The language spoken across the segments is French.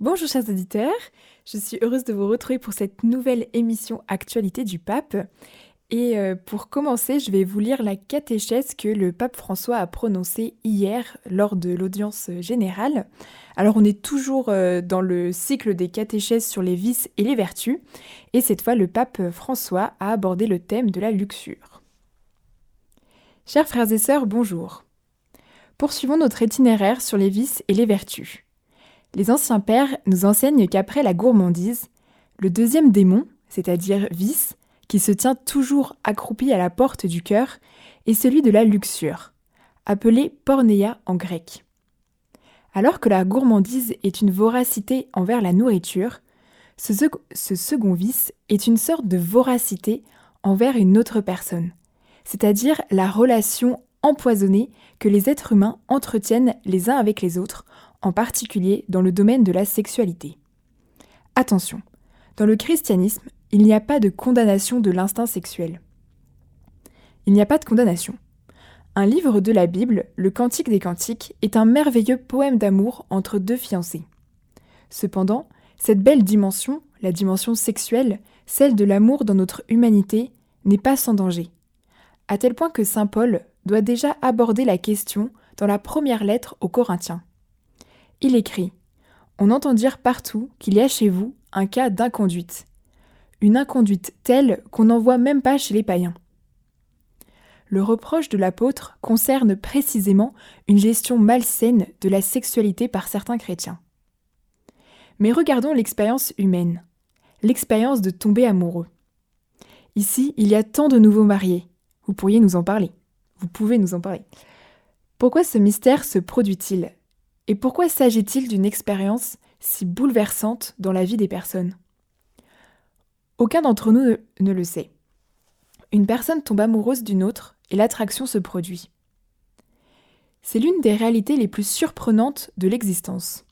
Bonjour chers auditeurs, je suis heureuse de vous retrouver pour cette nouvelle émission Actualité du pape. Et euh, pour commencer, je vais vous lire la catéchèse que le pape François a prononcée hier lors de l'audience générale. Alors on est toujours euh, dans le cycle des catéchèses sur les vices et les vertus, et cette fois le pape François a abordé le thème de la luxure. Chers frères et sœurs, bonjour. Poursuivons notre itinéraire sur les vices et les vertus. Les anciens pères nous enseignent qu'après la gourmandise, le deuxième démon, c'est-à-dire vice, qui se tient toujours accroupi à la porte du cœur, est celui de la luxure, appelé pornéa en grec. Alors que la gourmandise est une voracité envers la nourriture, ce, ce second vice est une sorte de voracité envers une autre personne, c'est-à-dire la relation empoisonnée que les êtres humains entretiennent les uns avec les autres en particulier dans le domaine de la sexualité. Attention, dans le christianisme, il n'y a pas de condamnation de l'instinct sexuel. Il n'y a pas de condamnation. Un livre de la Bible, le Cantique des Cantiques, est un merveilleux poème d'amour entre deux fiancés. Cependant, cette belle dimension, la dimension sexuelle, celle de l'amour dans notre humanité, n'est pas sans danger. À tel point que Saint Paul doit déjà aborder la question dans la première lettre aux Corinthiens. Il écrit On entend dire partout qu'il y a chez vous un cas d'inconduite. Une inconduite telle qu'on n'en voit même pas chez les païens. Le reproche de l'apôtre concerne précisément une gestion malsaine de la sexualité par certains chrétiens. Mais regardons l'expérience humaine, l'expérience de tomber amoureux. Ici, il y a tant de nouveaux mariés. Vous pourriez nous en parler. Vous pouvez nous en parler. Pourquoi ce mystère se produit-il? Et pourquoi s'agit-il d'une expérience si bouleversante dans la vie des personnes? Aucun d'entre nous ne le sait. Une personne tombe amoureuse d'une autre et l'attraction se produit. C'est l'une des réalités les plus surprenantes de l'existence.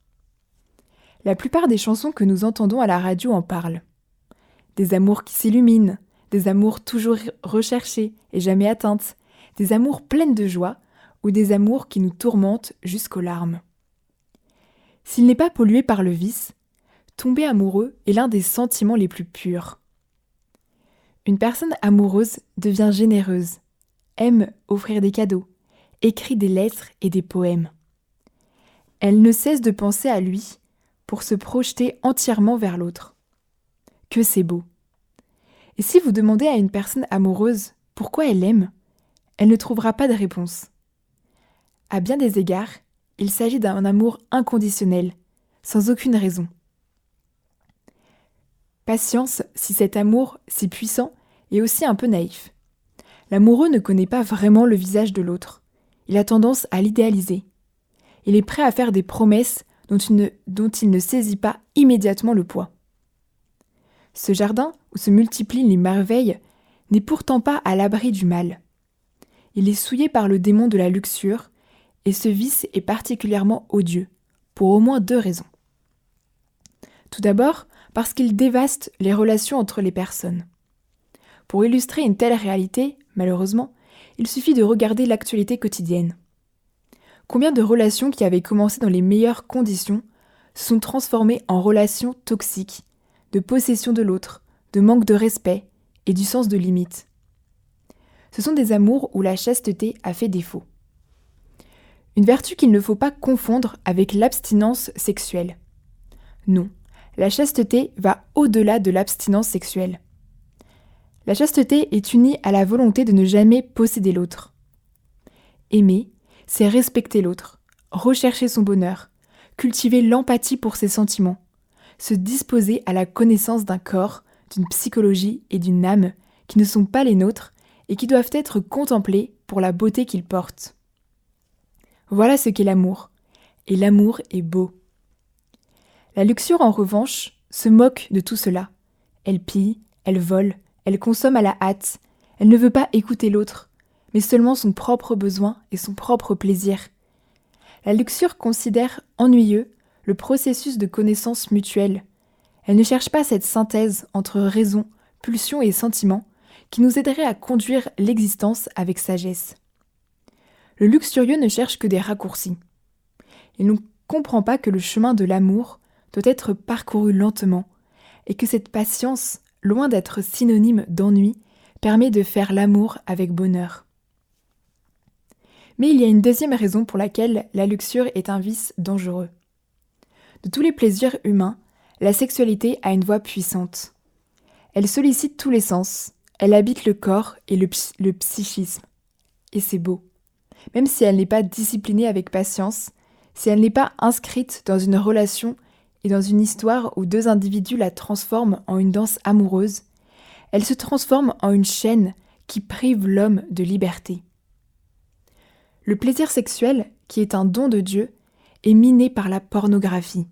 La plupart des chansons que nous entendons à la radio en parlent. Des amours qui s'illuminent, des amours toujours recherchés et jamais atteintes, des amours pleines de joie ou des amours qui nous tourmentent jusqu'aux larmes. S'il n'est pas pollué par le vice, tomber amoureux est l'un des sentiments les plus purs. Une personne amoureuse devient généreuse, aime offrir des cadeaux, écrit des lettres et des poèmes. Elle ne cesse de penser à lui pour se projeter entièrement vers l'autre. Que c'est beau. Et si vous demandez à une personne amoureuse pourquoi elle aime, elle ne trouvera pas de réponse. À bien des égards, il s'agit d'un amour inconditionnel, sans aucune raison. Patience si cet amour, si puissant, est aussi un peu naïf. L'amoureux ne connaît pas vraiment le visage de l'autre. Il a tendance à l'idéaliser. Il est prêt à faire des promesses dont il, ne, saisit pas immédiatement le poids. Ce jardin, où se multiplient les merveilles, n'est pourtant pas à l'abri du mal. Il est souillé par le démon de la luxure, et ce vice est particulièrement odieux, pour au moins deux raisons. Tout d'abord, parce qu'il dévaste les relations entre les personnes. Pour illustrer une telle réalité, malheureusement, il suffit de regarder l'actualité quotidienne. Combien de relations qui avaient commencé dans les meilleures conditions se sont transformées en relations toxiques, de possession de l'autre, de manque de respect et du sens de limite? Ce sont des amours où la chasteté a fait défaut. Une vertu qu'il ne faut pas confondre avec l'abstinence sexuelle. Non, la chasteté va au-delà de l'abstinence sexuelle. La chasteté est unie à la volonté de ne jamais posséder l'autre. Aimer, c'est respecter l'autre, rechercher son bonheur, cultiver l'empathie pour ses sentiments, se disposer à la connaissance d'un corps, d'une psychologie et d'une âme qui ne sont pas les nôtres et qui doivent être contemplés pour la beauté qu'ils portent. Voilà ce qu'est l'amour. Et l'amour est beau. La luxure, en revanche, se moque de tout cela. Elle pille, elle vole, elle consomme à la hâte, elle ne veut pas écouter l'autre, mais seulement son propre besoin et son propre plaisir. La luxure considère ennuyeux le processus de connaissance mutuelle. Elle ne cherche pas cette synthèse entre raison, pulsion et sentiment qui nous aiderait à conduire l'existence avec sagesse le luxurieux ne cherche que des raccourcis. Il ne comprend pas que le chemin de l'amour doit être parcourue lentement, et que cette patience, loin d'être synonyme d'ennui, permet de faire l'amour avec bonheur. Mais il y a une deuxième raison pour laquelle la luxure est un vice dangereux. De tous les plaisirs humains, la sexualité a une voix puissante. Elle sollicite tous les sens, elle habite le corps et le, le psychisme. Et c'est beau. Même si elle n'est pas disciplinée avec patience, si elle n'est pas inscrite dans une relation et dans une histoire où deux individus la transforment en une danse amoureuse, elle se transforme en une chaîne qui prive l'homme de liberté. Le plaisir sexuel, qui est un don de Dieu, est miné par la pornographie.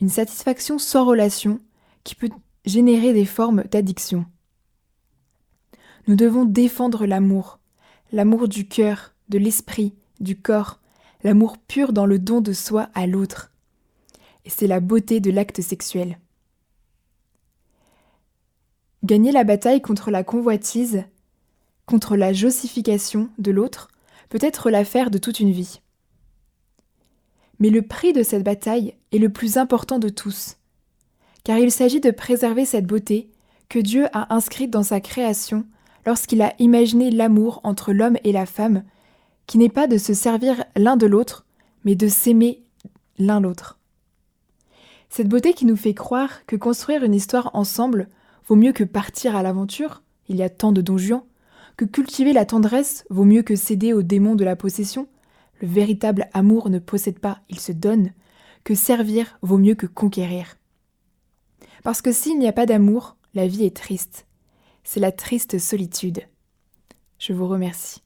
Une satisfaction sans relation qui peut générer des formes d'addiction. Nous devons défendre l'amour, l'amour du cœur, de l'esprit, du corps, l'amour pur dans le don de soi à l'autre. Et c'est la beauté de l'acte sexuel. Gagner la bataille contre la convoitise, contre la jossification de l'autre, peut être l'affaire de toute une vie. Mais le prix de cette bataille est le plus important de tous, car il s'agit de préserver cette beauté que Dieu a inscrite dans sa création lorsqu'il a imaginé l'amour entre l'homme et la femme, qui n'est pas de se servir l'un de l'autre, mais de s'aimer l'un l'autre. Cette beauté qui nous fait croire que construire une histoire ensemble vaut mieux que partir à l'aventure, il y a tant de donjons, que cultiver la tendresse vaut mieux que céder aux démons de la possession, le véritable amour ne possède pas, il se donne, que servir vaut mieux que conquérir. Parce que s'il n'y a pas d'amour, la vie est triste. C'est la triste solitude. Je vous remercie.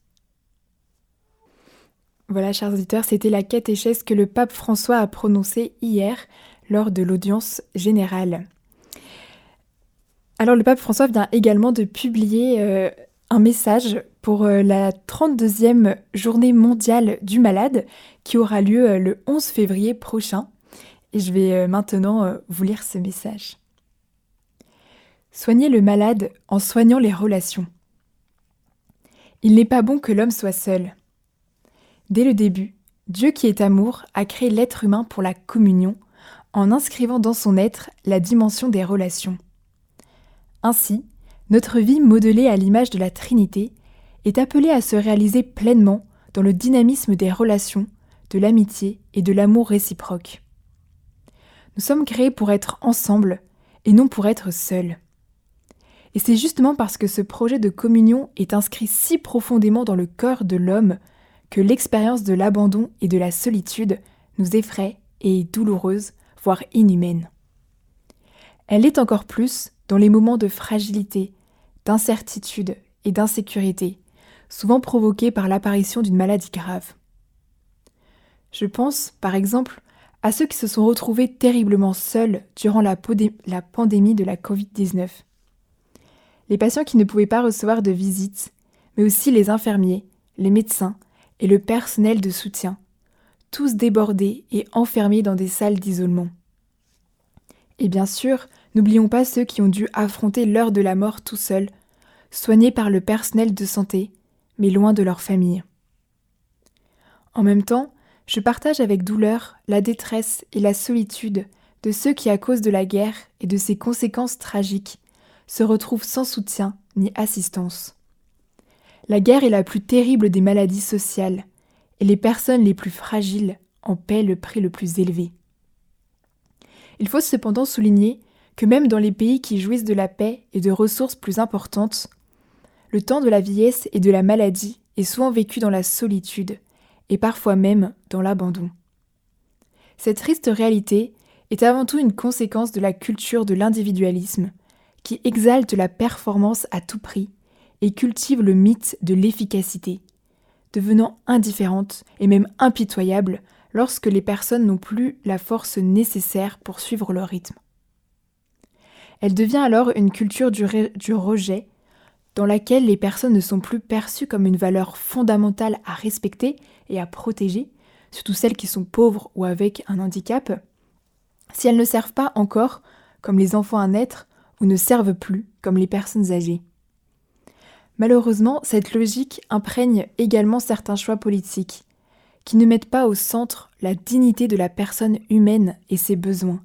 Voilà, chers auditeurs, c'était la catéchèse que le pape François a prononcée hier lors de l'audience générale. Alors le pape François vient également de publier euh, un message pour euh, la 32e journée mondiale du malade qui aura lieu euh, le 11 février prochain. Et je vais maintenant vous lire ce message. Soignez le malade en soignant les relations. Il n'est pas bon que l'homme soit seul. Dès le début, Dieu qui est amour a créé l'être humain pour la communion en inscrivant dans son être la dimension des relations. Ainsi, notre vie modelée à l'image de la Trinité est appelée à se réaliser pleinement dans le dynamisme des relations, de l'amitié et de l'amour réciproque. Nous sommes créés pour être ensemble et non pour être seuls. Et c'est justement parce que ce projet de communion est inscrit si profondément dans le cœur de l'homme que l'expérience de l'abandon et de la solitude nous effraie et est douloureuse, voire inhumaine. Elle est encore plus dans les moments de fragilité, d'incertitude et d'insécurité, souvent provoqués par l'apparition d'une maladie grave. Je pense, par exemple, à ceux qui se sont retrouvés terriblement seuls durant la, la pandémie de la Covid-19. Les patients qui ne pouvaient pas recevoir de visites, mais aussi les infirmiers, les médecins et le personnel de soutien, tous débordés et enfermés dans des salles d'isolement. Et bien sûr, N'oublions pas ceux qui ont dû affronter l'heure de la mort tout seuls, soignés par le personnel de santé, mais loin de leur famille. En même temps, je partage avec douleur la détresse et la solitude de ceux qui, à cause de la guerre et de ses conséquences tragiques, se retrouvent sans soutien ni assistance. La guerre est la plus terrible des maladies sociales, et les personnes les plus fragiles en paient le prix le plus élevé. Il faut cependant souligner que même dans les pays qui jouissent de la paix et de ressources plus importantes, le temps de la vieillesse et de la maladie est souvent vécu dans la solitude, et parfois même dans l'abandon. Cette triste réalité est avant tout une conséquence de la culture de l'individualisme, qui exalte la performance à tout prix et cultive le mythe de l'efficacité, devenant indifférente et même impitoyable lorsque les personnes n'ont plus la force nécessaire pour suivre leur rythme. Elle devient alors une culture du, rejet, dans laquelle les personnes ne sont plus perçues comme une valeur fondamentale à respecter et à protéger, surtout celles qui sont pauvres ou avec un handicap, si elles ne servent pas encore comme les enfants à naître ou ne servent plus comme les personnes âgées. Malheureusement, cette logique imprègne également certains choix politiques, qui ne mettent pas au centre la dignité de la personne humaine et ses besoins,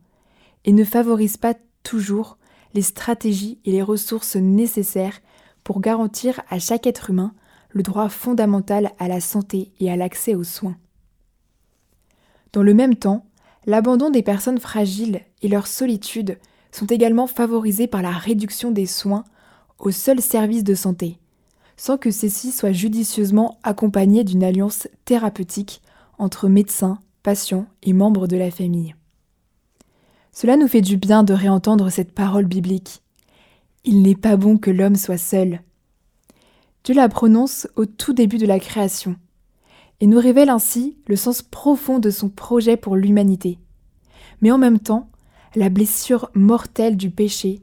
et ne favorisent pas toujours les stratégies et les ressources nécessaires pour garantir à chaque être humain le droit fondamental à la santé et à l'accès aux soins. Dans le même temps, l'abandon des personnes fragiles et leur solitude sont également favorisés par la réduction des soins aux seuls services de santé, sans que ceux-ci soient judicieusement accompagnés d'une alliance thérapeutique entre médecins, patients et membres de la famille. Cela nous fait du bien de réentendre cette parole biblique. Il n'est pas bon que l'homme soit seul. Dieu la prononce au tout début de la création, et nous révèle ainsi le sens profond de son projet pour l'humanité. Mais en même temps, la blessure mortelle du péché,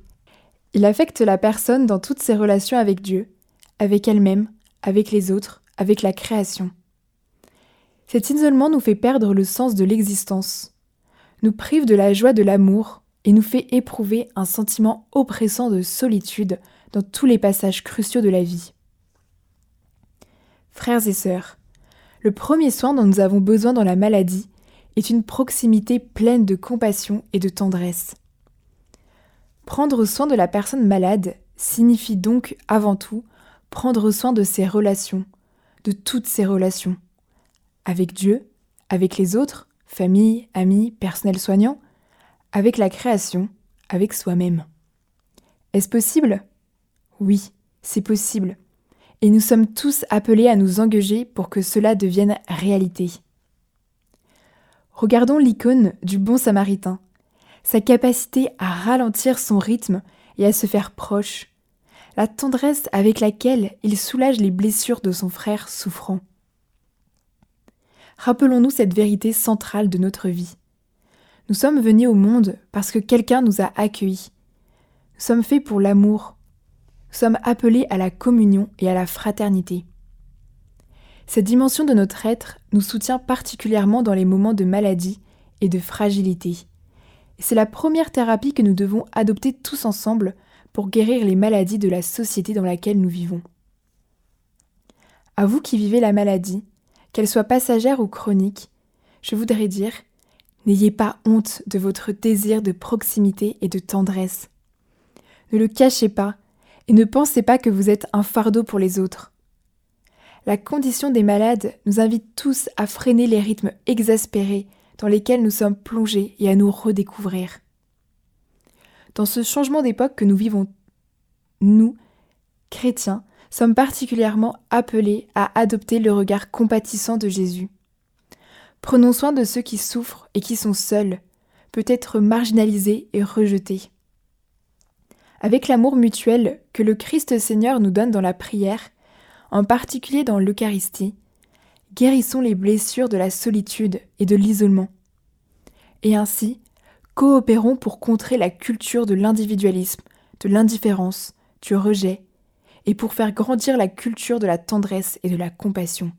il affecte la personne dans toutes ses relations avec Dieu, avec elle-même, avec les autres, avec la création. Cet isolement nous fait perdre le sens de l'existence, nous prive de la joie de l'amour et nous fait éprouver un sentiment oppressant de solitude dans tous les passages cruciaux de la vie. Frères et sœurs, le premier soin dont nous avons besoin dans la maladie est une proximité pleine de compassion et de tendresse. Prendre soin de la personne malade signifie donc avant tout prendre soin de ses relations, de toutes ses relations, avec Dieu, avec les autres, famille, amis, personnel soignant, avec la création, avec soi-même. Est-ce possible? Oui, c'est possible. Et nous sommes tous appelés à nous engager pour que cela devienne réalité. Regardons l'icône du bon samaritain, sa capacité à ralentir son rythme et à se faire proche, la tendresse avec laquelle il soulage les blessures de son frère souffrant. Rappelons-nous cette vérité centrale de notre vie. Nous sommes venus au monde parce que quelqu'un nous a accueillis. Nous sommes faits pour l'amour. Nous sommes appelés à la communion et à la fraternité. Cette dimension de notre être nous soutient particulièrement dans les moments de maladie et de fragilité. c'est la première thérapie que nous devons adopter tous ensemble pour guérir les maladies de la société dans laquelle nous vivons. À vous qui vivez la maladie, qu'elle soit passagère ou chronique, je voudrais dire N'ayez pas honte de votre désir de proximité et de tendresse. Ne le cachez pas et ne pensez pas que vous êtes un fardeau pour les autres. La condition des malades nous invite tous à freiner les rythmes exaspérés dans lesquels nous sommes plongés et à nous redécouvrir. Dans ce changement d'époque que nous vivons, nous, chrétiens, sommes particulièrement appelés à adopter le regard compatissant de Jésus. Prenons soin de ceux qui souffrent et qui sont seuls, peut-être marginalisés et rejetés. Avec l'amour mutuel que le Christ Seigneur nous donne dans la prière, en particulier dans l'Eucharistie, guérissons les blessures de la solitude et de l'isolement. Et ainsi, coopérons pour contrer la culture de l'individualisme, de l'indifférence, du rejet et pour faire grandir la culture de la tendresse et de la compassion.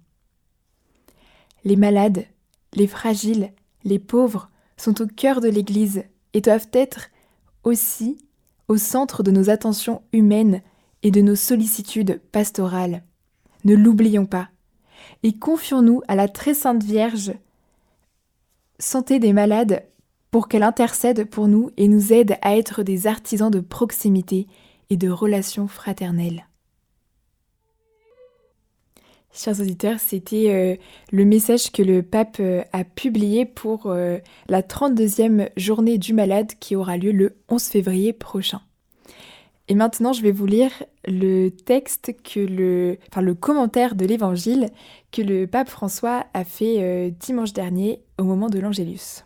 Les malades, les fragiles, les pauvres sont au cœur de l'Église et doivent être aussi au centre de nos attentions humaines et de nos sollicitudes pastorales. Ne l'oublions pas. Et confions-nous à la très sainte Vierge, santé des malades, pour qu'elle intercède pour nous et nous aide à être des artisans de proximité et de relations fraternelles. Chers auditeurs, c'était euh, le message que le pape euh, a publié pour euh, la 32e journée du malade qui aura lieu le 11 février prochain. Et maintenant, je vais vous lire le texte que le, enfin le commentaire de l'évangile que le pape François a fait dimanche dernier au moment de l'Angélus.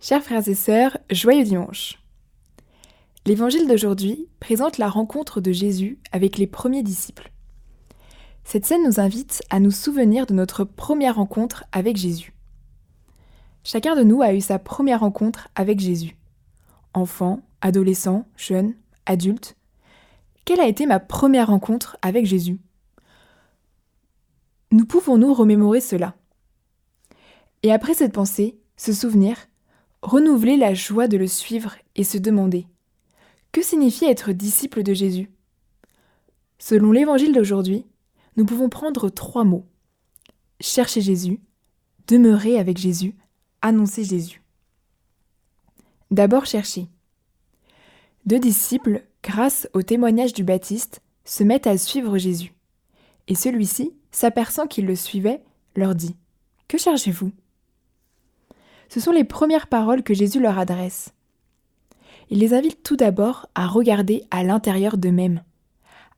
Chers frères et sœurs, joyeux dimanche. L'évangile d'aujourd'hui présente la rencontre de Jésus avec les premiers disciples. Cette scène nous invite à nous souvenir de notre première rencontre avec Jésus. Chacun de nous a eu sa première rencontre avec Jésus. Enfant, adolescent, jeune, adulte. Quelle a été ma première rencontre avec Jésus? Nous pouvons-nous remémorer cela Et après cette pensée, ce souvenir, renouveler la joie de le suivre et se demander Que signifie être disciple de Jésus? Selon l'évangile d'aujourd'hui, nous pouvons prendre trois mots. chercher Jésus, demeurer avec Jésus, annoncer Jésus. D'abord chercher. Deux disciples, grâce au témoignage du Baptiste, se mettent à suivre Jésus. Et celui-ci, s'aperçant qu'ils le suivaient, leur dit Que cherchez-vous? Ce sont les premières paroles que Jésus leur adresse. Il les invite tout d'abord à regarder à l'intérieur d'eux-mêmes,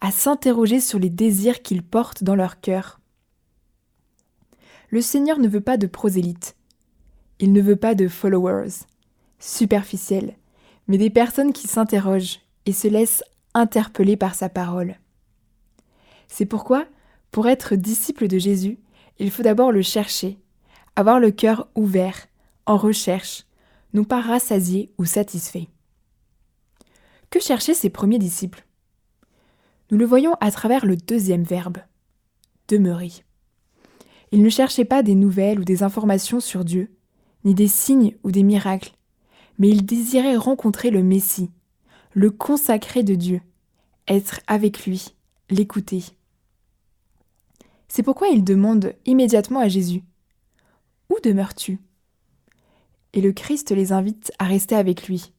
à s'interroger sur les désirs qu'ils portent dans leur cœur. Le Seigneur ne veut pas de prosélytes. Il ne veut pas de followers, superficiels, mais des personnes qui s'interrogent et se laissent interpeller par sa parole. C'est pourquoi, pour être disciple de Jésus, il faut d'abord le chercher, avoir le cœur ouvert, en recherche, non pas rassasié ou satisfait. Que cherchaient ces premiers disciples? Nous le voyons à travers le deuxième verbe, demeurer. Ils ne cherchaient pas des nouvelles ou des informations sur Dieu, ni des signes ou des miracles, mais ils désiraient rencontrer le Messie, le consacré de Dieu, être avec lui, l'écouter. C'est pourquoi ils demandent immédiatement à Jésus Où demeures-tu? Et le Christ les invite à rester avec lui.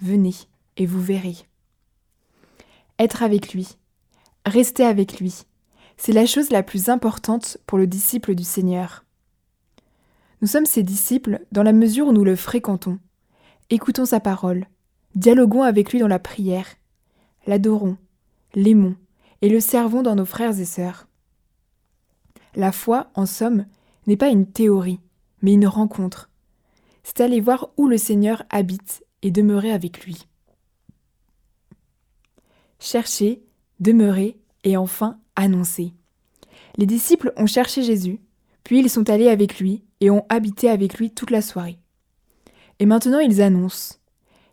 Venez et vous verrez. Être avec lui, rester avec lui, c'est la chose la plus importante pour le disciple du Seigneur. Nous sommes ses disciples dans la mesure où nous le fréquentons, écoutons sa parole, dialoguons avec lui dans la prière, l'adorons, l'aimons et le servons dans nos frères et sœurs. La foi, en somme, n'est pas une théorie, mais une rencontre. C'est aller voir où le Seigneur habite et demeurer avec lui. Chercher, demeurer et enfin annoncer. Les disciples ont cherché Jésus, puis ils sont allés avec lui et ont habité avec lui toute la soirée. Et maintenant ils annoncent.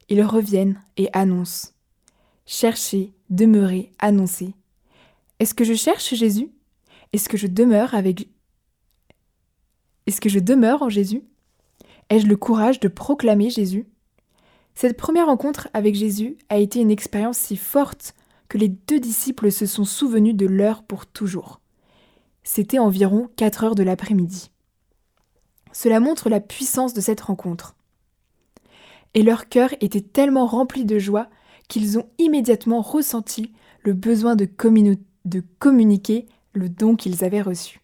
Ils reviennent et annoncent. Chercher, demeurer, annoncer. Est-ce que je cherche Jésus? Est-ce que je demeure avec Est-ce que je demeure en Jésus? Ai-je le courage de proclamer Jésus? Cette première rencontre avec Jésus a été une expérience si forte que les deux disciples se sont souvenus de l'heure pour toujours. C'était environ 4 heures de l'après-midi. Cela montre la puissance de cette rencontre. Et leur cœur était tellement rempli de joie qu'ils ont immédiatement ressenti le besoin de, communiquer le don qu'ils avaient reçu.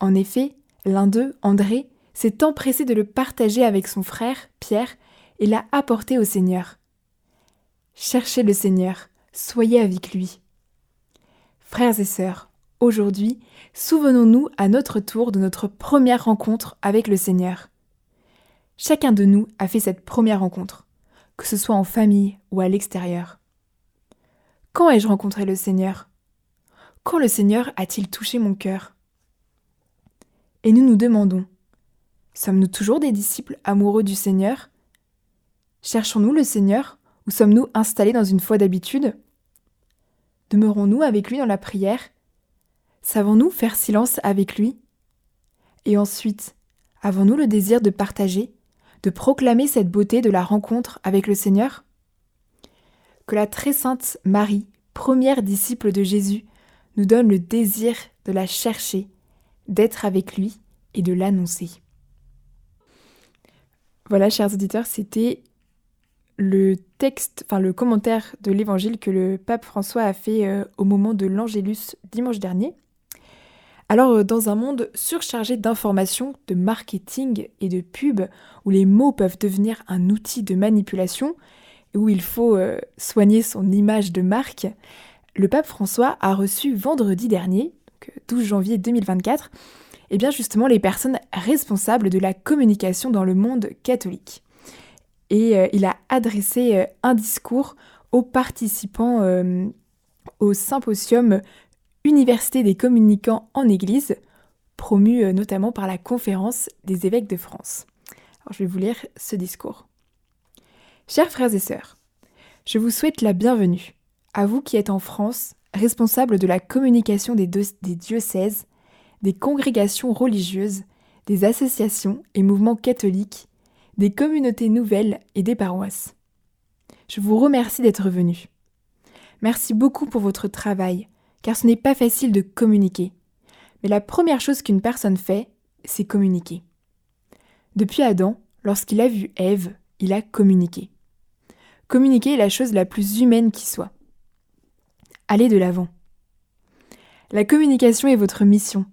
En effet, l'un d'eux, André, s'est empressé de le partager avec son frère, Pierre, et l'a apporté au Seigneur. Cherchez le Seigneur, soyez avec lui. Frères et sœurs, aujourd'hui, souvenons-nous à notre tour de notre première rencontre avec le Seigneur. Chacun de nous a fait cette première rencontre, que ce soit en famille ou à l'extérieur. Quand ai-je rencontré le Seigneur? Quand le Seigneur a-t-il touché mon cœur? Et nous nous demandons, sommes-nous toujours des disciples amoureux du Seigneur? Cherchons-nous le Seigneur ou sommes-nous installés dans une foi d'habitude? Demeurons-nous avec lui dans la prière? Savons-nous faire silence avec lui? Et ensuite, avons-nous le désir de partager, de proclamer cette beauté de la rencontre avec le Seigneur? Que la très sainte Marie, première disciple de Jésus, nous donne le désir de la chercher, d'être avec lui et de l'annoncer. Voilà, chers auditeurs, c'était le texte, enfin le commentaire de l'évangile que le pape François a fait euh, au moment de l'Angélus dimanche dernier. Alors, euh, dans un monde surchargé d'informations, de marketing et de pub, où les mots peuvent devenir un outil de manipulation, où il faut euh, soigner son image de marque, le pape François a reçu vendredi dernier, 12 janvier 2024, et eh bien justement les personnes responsables de la communication dans le monde catholique. Et euh, il a adressé euh, un discours aux participants euh, au symposium Université des communicants en Église, promu notamment par la Conférence des évêques de France. Je vais vous lire ce discours. Chers frères et sœurs, je vous souhaite la bienvenue, à vous qui êtes en France, responsables de la communication des, diocèses, des congrégations religieuses, des associations et mouvements catholiques des communautés nouvelles et des paroisses. Je vous remercie d'être venu. Merci beaucoup pour votre travail, car ce n'est pas facile de communiquer. Mais la première chose qu'une personne fait, c'est communiquer. Depuis Adam, lorsqu'il a vu Ève, il a communiqué. Communiquer est la chose la plus humaine qui soit. Allez de l'avant. La communication est votre mission.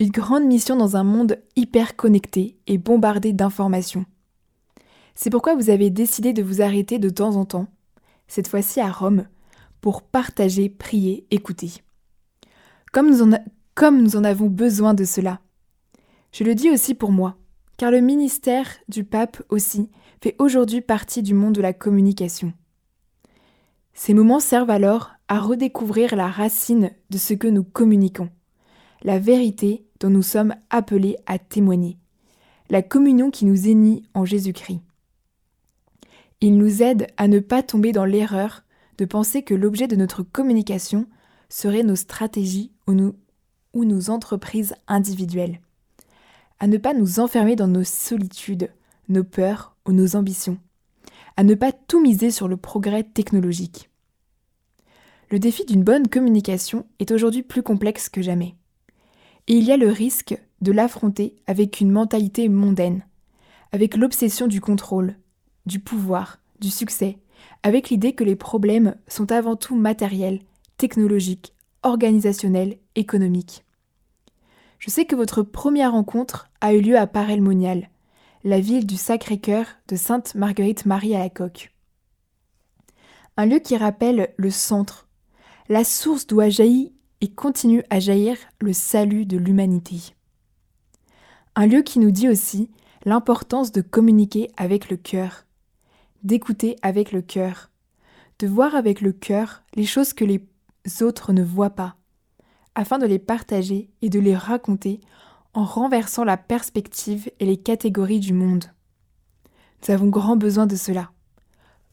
Une grande mission dans un monde hyper connecté et bombardé d'informations. C'est pourquoi vous avez décidé de vous arrêter de temps en temps, cette fois-ci à Rome, pour partager, prier, écouter. Comme nous, en avons besoin de cela. Je le dis aussi pour moi, car le ministère du pape aussi fait aujourd'hui partie du monde de la communication. Ces moments servent alors à redécouvrir la racine de ce que nous communiquons, la vérité dont nous sommes appelés à témoigner, la communion qui nous est en Jésus-Christ. Il nous aide à ne pas tomber dans l'erreur de penser que l'objet de notre communication serait nos stratégies ou nos, entreprises individuelles, à ne pas nous enfermer dans nos solitudes, nos peurs ou nos ambitions, à ne pas tout miser sur le progrès technologique. Le défi d'une bonne communication est aujourd'hui plus complexe que jamais. Et il y a le risque de l'affronter avec une mentalité mondaine, avec l'obsession du contrôle, du pouvoir, du succès, avec l'idée que les problèmes sont avant tout matériels, technologiques, organisationnels, économiques. Je sais que votre première rencontre a eu lieu à Parelmonial, la ville du Sacré-Cœur de Sainte Marguerite Marie à la Coque. Un lieu qui rappelle le centre, la source d'où a et continue à jaillir le salut de l'humanité. Un lieu qui nous dit aussi l'importance de communiquer avec le cœur, d'écouter avec le cœur, de voir avec le cœur les choses que les autres ne voient pas, afin de les partager et de les raconter en renversant la perspective et les catégories du monde. Nous avons grand besoin de cela.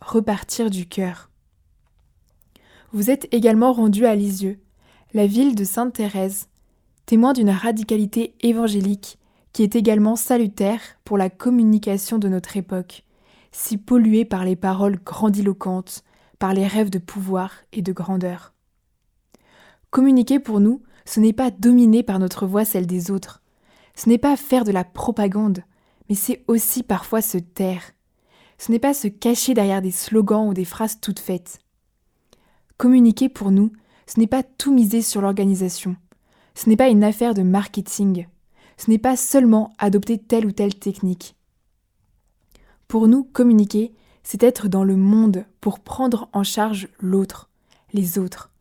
Repartir du cœur. Vous êtes également rendu à Lisieux, la ville de Sainte-Thérèse, témoin d'une radicalité évangélique qui est également salutaire pour la communication de notre époque, si polluée par les paroles grandiloquentes, par les rêves de pouvoir et de grandeur. Communiquer pour nous, ce n'est pas dominer par notre voix celle des autres, ce n'est pas faire de la propagande, mais c'est aussi parfois se taire. Ce n'est pas se cacher derrière des slogans ou des phrases toutes faites. Communiquer pour nous, ce n'est pas tout miser sur l'organisation. Ce n'est pas une affaire de marketing. Ce n'est pas seulement adopter telle ou telle technique. Pour nous, communiquer, c'est être dans le monde pour prendre en charge l'autre, les autres.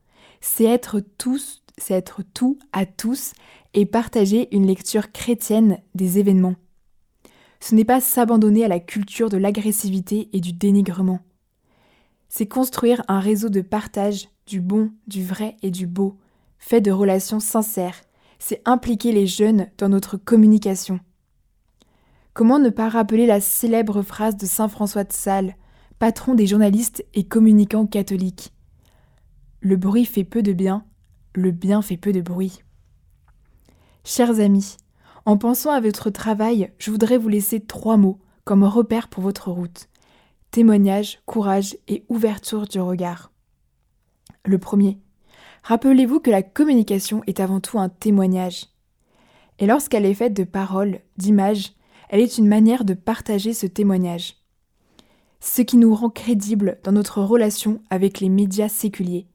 C'est être tous, c'est être tout à tous et partager une lecture chrétienne des événements. Ce n'est pas s'abandonner à la culture de l'agressivité et du dénigrement. C'est construire un réseau de partage du bon, du vrai et du beau, fait de relations sincères. C'est impliquer les jeunes dans notre communication. Comment ne pas rappeler la célèbre phrase de Saint François de Sales, patron des journalistes et communicants catholiques Le bruit fait peu de bien, le bien fait peu de bruit. Chers amis, en pensant à votre travail, je voudrais vous laisser trois mots comme repère pour votre route. Témoignage, courage et ouverture du regard. Le premier. Rappelez-vous que la communication est avant tout un témoignage. Et lorsqu'elle est faite de paroles, d'images, elle est une manière de partager ce témoignage. Ce qui nous rend crédibles dans notre relation avec les médias séculiers.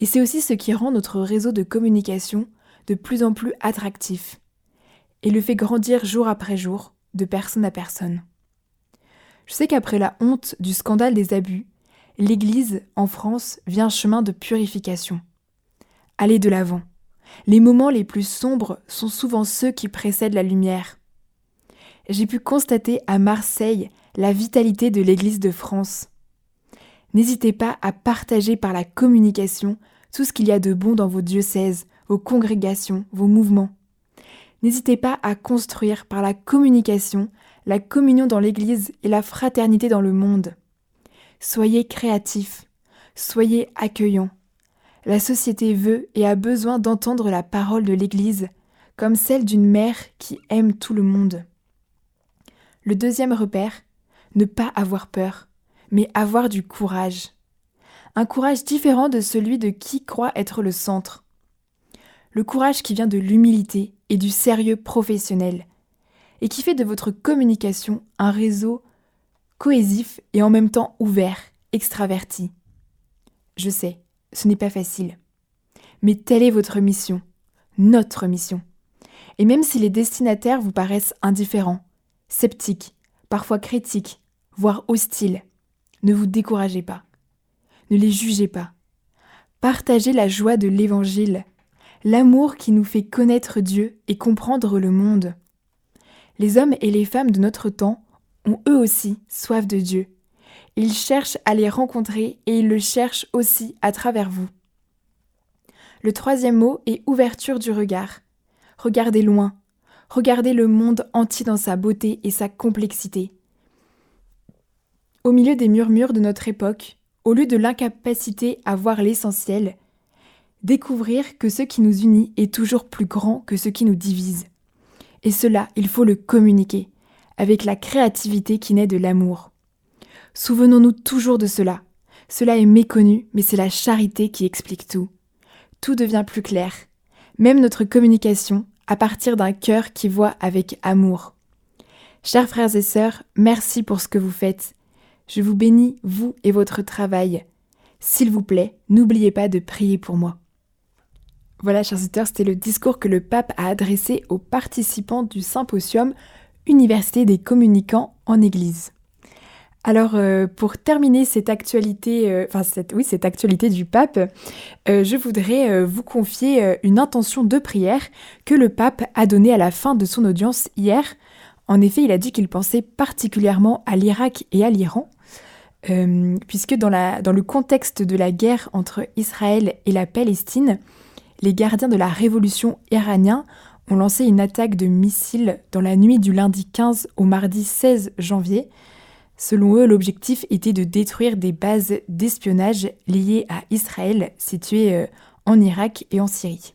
Et c'est aussi ce qui rend notre réseau de communication de plus en plus attractif et le fait grandir jour après jour, de personne à personne. Je sais qu'après la honte du scandale des abus, l'Église, en France, vient chemin de purification. Allez de l'avant. Les moments les plus sombres sont souvent ceux qui précèdent la lumière. J'ai pu constater à Marseille la vitalité de l'Église de France. N'hésitez pas à partager par la communication tout ce qu'il y a de bon dans vos diocèses, vos congrégations, vos mouvements. N'hésitez pas à construire par la communication la communion dans l'Église et la fraternité dans le monde. Soyez créatifs, soyez accueillants. La société veut et a besoin d'entendre la parole de l'Église comme celle d'une mère qui aime tout le monde. Le deuxième repère, ne pas avoir peur, mais avoir du courage. Un courage différent de celui de qui croit être le centre. le courage qui vient de l'humilité et du sérieux professionnel, et qui fait de votre communication un réseau cohésif et en même temps ouvert, extraverti. Je sais, ce n'est pas facile. Mais telle est votre mission, notre mission. Et même si les destinataires vous paraissent indifférents, sceptiques, parfois critiques, voire hostiles, ne vous découragez pas. Ne les jugez pas. Partagez la joie de l'Évangile, l'amour qui nous fait connaître Dieu et comprendre le monde. Les hommes et les femmes de notre temps ont eux aussi soif de Dieu. Ils cherchent à les rencontrer et ils le cherchent aussi à travers vous. Le troisième mot est ouverture du regard. Regardez loin, regardez le monde entier dans sa beauté et sa complexité. Au milieu des murmures de notre époque, au lieu de l'incapacité à voir l'essentiel, découvrir que ce qui nous unit est toujours plus grand que ce qui nous divise. Et cela, il faut le communiquer, avec la créativité qui naît de l'amour. Souvenons-nous toujours de cela. Cela est méconnu, mais c'est la charité qui explique tout. Tout devient plus clair, même notre communication, à partir d'un cœur qui voit avec amour. Chers frères et sœurs, merci pour ce que vous faites. Je vous bénis, vous et votre travail. S'il vous plaît, n'oubliez pas de prier pour moi. Voilà, chers auditeurs, c'était le discours que le pape a adressé aux participants du symposium Université des communicants en Église. Alors, euh, pour terminer cette actualité, euh, du pape, euh, je voudrais vous confier une intention de prière que le pape a donnée à la fin de son audience hier. En effet, il a dit qu'il pensait particulièrement à l'Irak et à l'Iran, puisque dans, dans le contexte de la guerre entre Israël et la Palestine, les gardiens de la révolution iranienne ont lancé une attaque de missiles dans la nuit du lundi 15 au mardi 16 janvier. Selon eux, l'objectif était de détruire des bases d'espionnage liées à Israël situées euh, en Irak et en Syrie.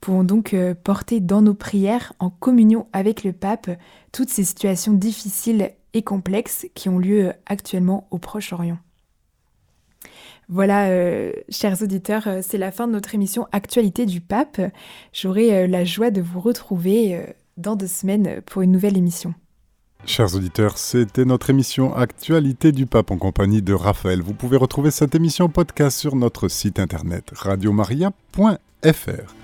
Pouvons donc euh, porter dans nos prières, en communion avec le pape, toutes ces situations difficiles et complexes qui ont lieu actuellement au Proche-Orient. Voilà, euh, chers auditeurs, euh, c'est la fin de notre émission Actualité du Pape. J'aurai euh, la joie de vous retrouver dans deux semaines pour une nouvelle émission. Chers auditeurs, c'était notre émission Actualité du Pape en compagnie de Raphaël. Vous pouvez retrouver cette émission podcast sur notre site internet radiomaria.fr.